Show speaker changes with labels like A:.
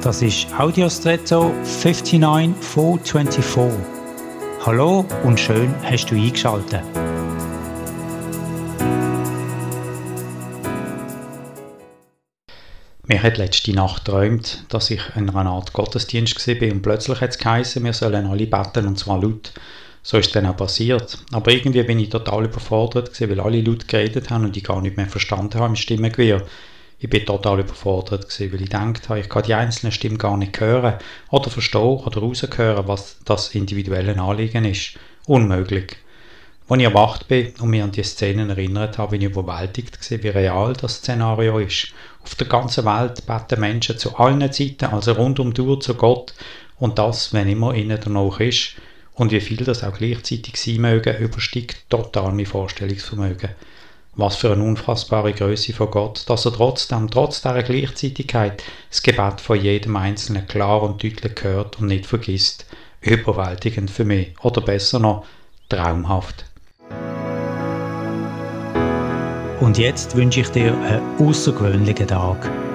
A: Das ist Audiostretto 59424. Hallo und schön hast du eingeschaltet. Mir hat letzte Nacht geträumt, dass ich in einer Art Gottesdienst war und plötzlich hat es geheißen, wir sollen alle beten und zwar laut. So ist es dann auch passiert. Aber irgendwie bin ich total überfordert, weil alle laut geredet haben und ich gar nicht mehr verstanden habe im Stimmengewirr. Ich bin total überfordert, gewesen, weil ich gedacht habe, ich kann die einzelnen Stimmen gar nicht hören oder verstehen oder raushören, was das individuelle Anliegen ist. Unmöglich. Als ich erwacht bin und mich an die Szenen erinnert habe, bin ich überwältigt gewesen, wie real das Szenario ist. Auf der ganzen Welt beten Menschen zu allen Zeiten, also rund um die Uhr zu Gott und das, wenn immer ihnen danach ist, und wie viel das auch gleichzeitig sein mögen, übersteigt total mein Vorstellungsvermögen. Was für eine unfassbare Größe von Gott, dass er trotzdem, trotz dieser Gleichzeitigkeit, das Gebet von jedem Einzelnen klar und deutlich hört und nicht vergisst. Überwältigend für mich. Oder besser noch, traumhaft. Und jetzt wünsche ich dir einen außergewöhnlichen Tag.